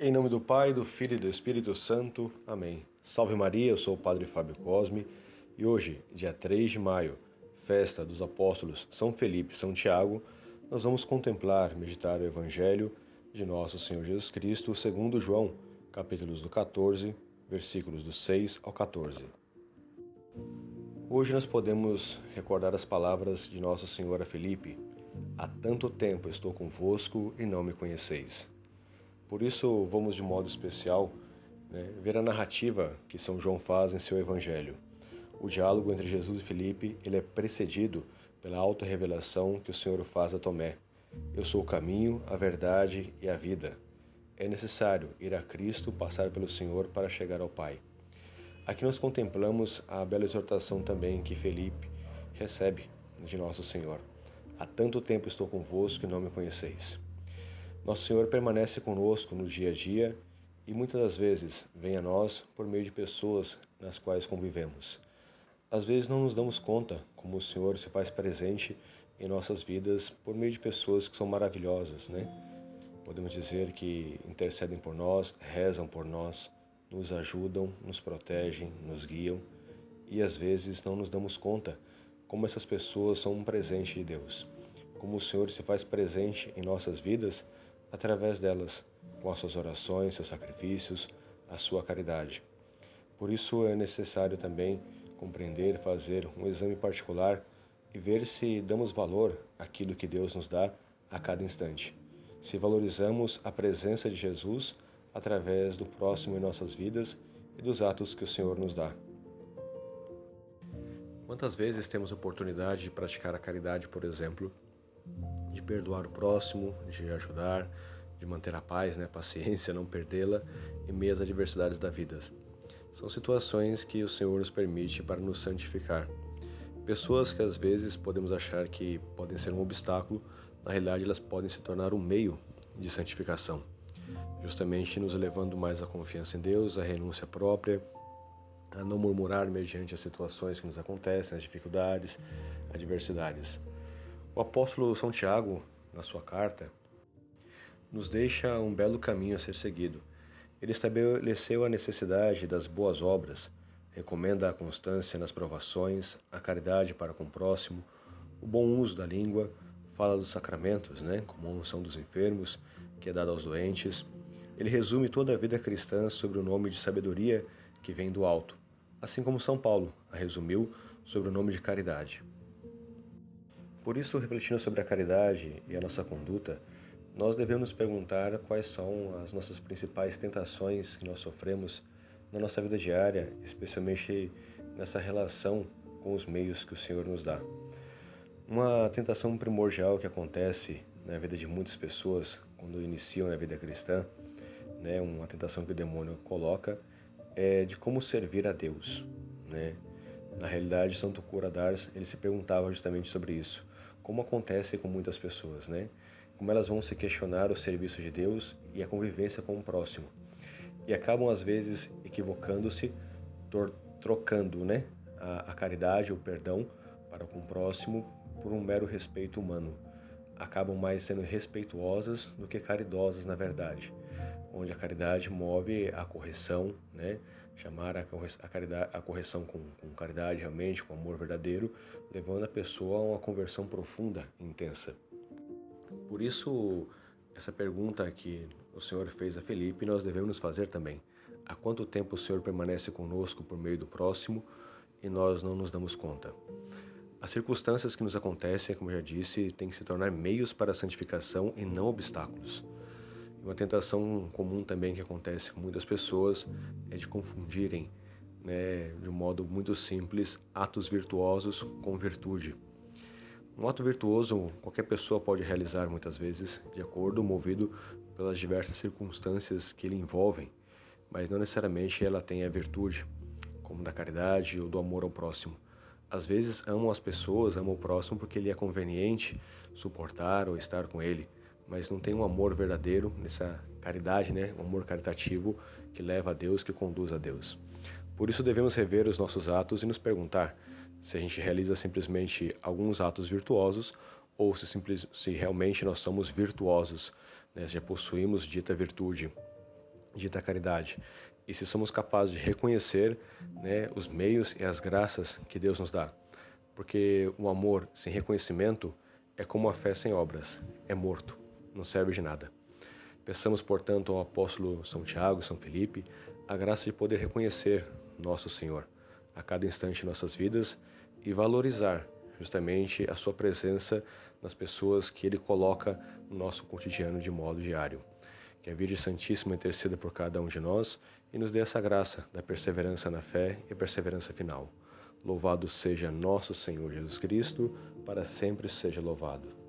Em nome do Pai, do Filho e do Espírito Santo. Amém. Salve Maria, eu sou o Padre Fábio Cosme e hoje, dia 3 de maio, festa dos apóstolos São Felipe e São Tiago, nós vamos contemplar, meditar o Evangelho de nosso Senhor Jesus Cristo, segundo João, capítulos do 14, versículos do 6 ao 14. Hoje nós podemos recordar as palavras de Nossa Senhora Felipe: Há tanto tempo estou convosco e não me conheceis. Por isso, vamos de modo especial né, ver a narrativa que São João faz em seu Evangelho. O diálogo entre Jesus e Felipe ele é precedido pela auto-revelação que o Senhor faz a Tomé. Eu sou o caminho, a verdade e a vida. É necessário ir a Cristo, passar pelo Senhor para chegar ao Pai. Aqui nós contemplamos a bela exortação também que Felipe recebe de nosso Senhor. Há tanto tempo estou convosco e não me conheceis. Nosso Senhor permanece conosco no dia a dia e muitas das vezes vem a nós por meio de pessoas nas quais convivemos. Às vezes não nos damos conta como o Senhor se faz presente em nossas vidas por meio de pessoas que são maravilhosas, né? Podemos dizer que intercedem por nós, rezam por nós, nos ajudam, nos protegem, nos guiam e às vezes não nos damos conta como essas pessoas são um presente de Deus. Como o Senhor se faz presente em nossas vidas através delas, com as suas orações, seus sacrifícios, a sua caridade. Por isso é necessário também compreender, fazer um exame particular e ver se damos valor àquilo que Deus nos dá a cada instante. Se valorizamos a presença de Jesus através do próximo em nossas vidas e dos atos que o Senhor nos dá. Quantas vezes temos oportunidade de praticar a caridade, por exemplo, de perdoar o próximo, de ajudar, de manter a paz, né, paciência, não perdê-la em meio às adversidades da vida. São situações que o Senhor nos permite para nos santificar. Pessoas que às vezes podemos achar que podem ser um obstáculo, na realidade elas podem se tornar um meio de santificação, justamente nos levando mais à confiança em Deus, à renúncia própria, a não murmurar mediante as situações que nos acontecem, as dificuldades, adversidades. O apóstolo São Tiago, na sua carta, nos deixa um belo caminho a ser seguido. Ele estabeleceu a necessidade das boas obras, recomenda a constância nas provações, a caridade para com o próximo, o bom uso da língua, fala dos sacramentos, né, como a unção dos enfermos, que é dada aos doentes. Ele resume toda a vida cristã sobre o nome de sabedoria que vem do alto, assim como São Paulo a resumiu sobre o nome de caridade. Por isso, refletindo sobre a caridade e a nossa conduta, nós devemos nos perguntar quais são as nossas principais tentações que nós sofremos na nossa vida diária, especialmente nessa relação com os meios que o Senhor nos dá. Uma tentação primordial que acontece na vida de muitas pessoas quando iniciam na vida cristã, né, uma tentação que o demônio coloca, é de como servir a Deus, né? Na realidade, Santo Cura d'Ars, ele se perguntava justamente sobre isso. Como acontece com muitas pessoas, né? Como elas vão se questionar o serviço de Deus e a convivência com o próximo. E acabam, às vezes, equivocando-se, trocando né? a, a caridade, o perdão para com o próximo por um mero respeito humano. Acabam mais sendo respeituosas do que caridosas, na verdade onde a caridade move a correção, né? chamar a, caridade, a correção com, com, caridade realmente, com amor verdadeiro, levando a pessoa a uma conversão profunda intensa. Por isso, essa pergunta que o Senhor fez a Felipe, nós devemos nos fazer também. Há quanto tempo o Senhor permanece conosco por meio do próximo e nós não nos damos conta? As circunstâncias que nos acontecem, como eu já disse, têm que se tornar meios para a santificação e não obstáculos. Uma tentação comum também que acontece com muitas pessoas é de confundirem, né, de um modo muito simples, atos virtuosos com virtude. Um ato virtuoso qualquer pessoa pode realizar muitas vezes, de acordo, movido pelas diversas circunstâncias que lhe envolvem, mas não necessariamente ela tem a virtude, como da caridade ou do amor ao próximo. Às vezes amam as pessoas, amam o próximo porque lhe é conveniente suportar ou estar com ele mas não tem um amor verdadeiro nessa caridade, né? Um amor caritativo que leva a Deus, que conduz a Deus. Por isso devemos rever os nossos atos e nos perguntar se a gente realiza simplesmente alguns atos virtuosos ou se, simples, se realmente nós somos virtuosos, né? já possuímos dita virtude. dita caridade. E se somos capazes de reconhecer né, os meios e as graças que Deus nos dá. Porque o amor sem reconhecimento é como a fé sem obras, é morto, não serve de nada. Peçamos, portanto, ao apóstolo São Tiago e São Felipe a graça de poder reconhecer nosso Senhor a cada instante em nossas vidas e valorizar justamente a sua presença nas pessoas que ele coloca no nosso cotidiano de modo diário. Que a Virgem Santíssima interceda por cada um de nós e nos dê essa graça da perseverança na fé e perseverança final. Louvado seja nosso Senhor Jesus Cristo, para sempre seja louvado.